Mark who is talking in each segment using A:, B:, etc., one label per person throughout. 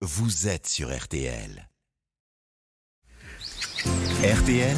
A: vous êtes sur RTL. RTL,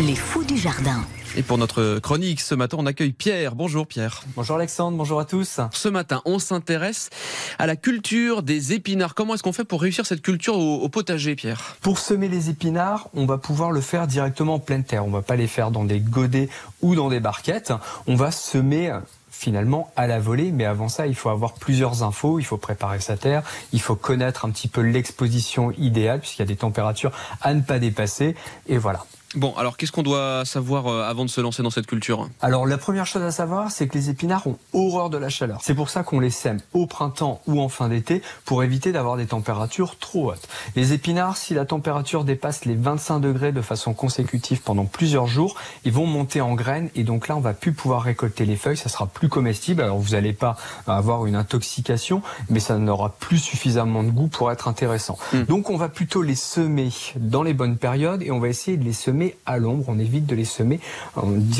B: Les fous du jardin.
C: Et pour notre chronique ce matin, on accueille Pierre. Bonjour Pierre.
D: Bonjour Alexandre, bonjour à tous.
C: Ce matin, on s'intéresse à la culture des épinards. Comment est-ce qu'on fait pour réussir cette culture au, au potager, Pierre?
D: Pour semer les épinards, on va pouvoir le faire directement en pleine terre. On va pas les faire dans des godets ou dans des barquettes. On va semer finalement à la volée, mais avant ça, il faut avoir plusieurs infos, il faut préparer sa terre, il faut connaître un petit peu l'exposition idéale, puisqu'il y a des températures à ne pas dépasser, et voilà.
C: Bon, alors qu'est-ce qu'on doit savoir euh, avant de se lancer dans cette culture?
D: Alors la première chose à savoir, c'est que les épinards ont horreur de la chaleur. C'est pour ça qu'on les sème au printemps ou en fin d'été pour éviter d'avoir des températures trop hautes. Les épinards, si la température dépasse les 25 degrés de façon consécutive pendant plusieurs jours, ils vont monter en graines et donc là on va plus pouvoir récolter les feuilles, ça sera plus comestible. Alors vous n'allez pas avoir une intoxication, mais ça n'aura plus suffisamment de goût pour être intéressant.
C: Mm.
D: Donc on va plutôt les semer dans les bonnes périodes et on va essayer de les semer à l'ombre. On évite de les semer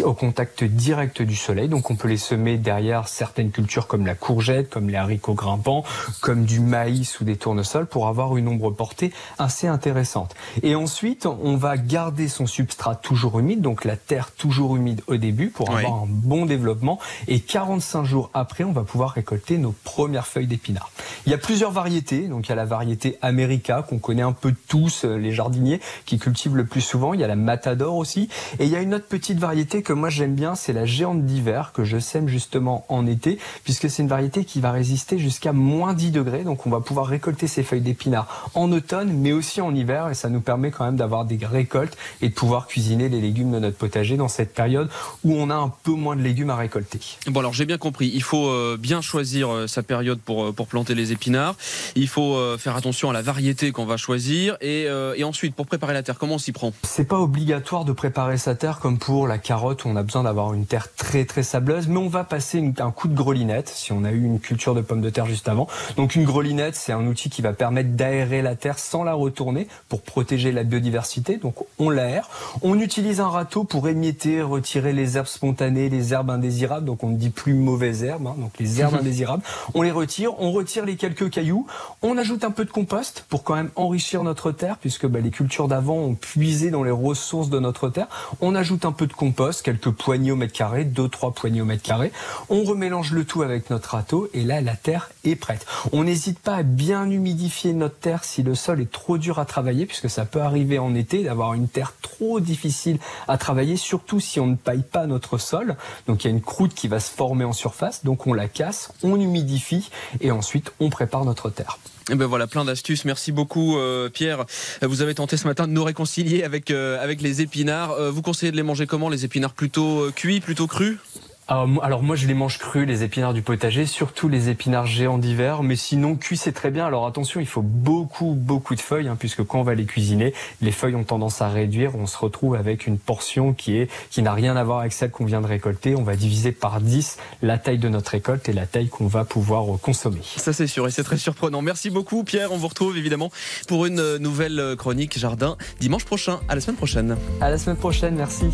D: au contact direct du soleil. Donc on peut les semer derrière certaines cultures comme la courgette, comme les haricots grimpants, comme du maïs ou des tournesols pour avoir une ombre portée assez intéressante. Et ensuite, on va garder son substrat toujours humide, donc la terre toujours humide au début pour
C: Oui.
D: avoir un bon développement. Et 45 jours après, on va pouvoir récolter nos premières feuilles d'épinards. Il y a plusieurs variétés. Donc il y a la variété America qu'on connaît un peu tous euh, les jardiniers qui cultivent le plus souvent. Il y a la Matador aussi. Et il y a une autre petite variété que moi j'aime bien, c'est la géante d'hiver que je sème justement en été puisque c'est une variété qui va résister jusqu'à moins 10 degrés. Donc on va pouvoir récolter ces feuilles d'épinards en automne mais aussi en hiver et ça nous permet quand même d'avoir des récoltes et de pouvoir cuisiner les légumes de notre potager dans cette période où on a un peu moins de légumes à récolter.
C: Bon, alors j'ai bien compris. Il faut euh, bien choisir euh, sa période pour, euh, pour planter les épinards. Il faut faire attention à la variété qu'on va choisir. Et, et ensuite, pour préparer la terre, comment on s'y prend?
D: C'est pas obligatoire de préparer sa terre comme pour la carotte où on a besoin d'avoir une terre très très sableuse, mais on va passer une- un coup de grelinette si on a eu une culture de pommes de terre juste avant. Donc une grelinette, c'est un outil qui va permettre d'aérer la terre sans la retourner pour protéger la biodiversité. Donc on l'aère. On utilise un râteau pour émietter, retirer les herbes spontanées, les herbes indésirables. Donc on ne dit plus mauvaises herbes, hein, donc les herbes indésirables. On les retire, on retire les quelques cailloux, on ajoute un peu de compost pour quand même enrichir notre terre, puisque bah, les cultures d'avant ont puisé dans les ressources de notre terre. On ajoute un peu de compost, quelques poignées au mètre carré, deux, trois poignées au mètre carré. On remélange le tout avec notre râteau et là, la terre est prête. On n'hésite pas à bien humidifier notre terre si le sol est trop dur à travailler, puisque ça peut arriver en été d'avoir une terre trop difficile à travailler, surtout si on ne paille pas notre sol. Donc il y a une croûte qui va se former en surface, donc on la casse, on humidifie et ensuite on prépare notre terre.
C: Eh ben voilà, plein d'astuces. Merci beaucoup, euh, Pierre. Vous avez tenté ce matin de nous réconcilier avec, euh, avec les épinards. Euh, vous conseillez de les manger comment Les épinards? Plutôt euh, cuits, plutôt crus?
D: Alors, moi- alors moi je les mange crus, les épinards du potager, surtout les épinards géants d'hiver, mais sinon cuits c'est très bien. Alors attention, il faut beaucoup beaucoup de feuilles, hein, puisque quand on va les cuisiner, les feuilles ont tendance à réduire. On se retrouve avec une portion qui est qui n'a rien à voir avec celle qu'on vient de récolter. On va diviser par 10 la taille de notre récolte et la taille qu'on va pouvoir euh, consommer.
C: Ça c'est sûr et c'est très surprenant. Merci beaucoup, Pierre. On vous retrouve évidemment pour une euh, nouvelle euh, chronique jardin dimanche prochain. À la semaine prochaine.
D: À la semaine prochaine, merci.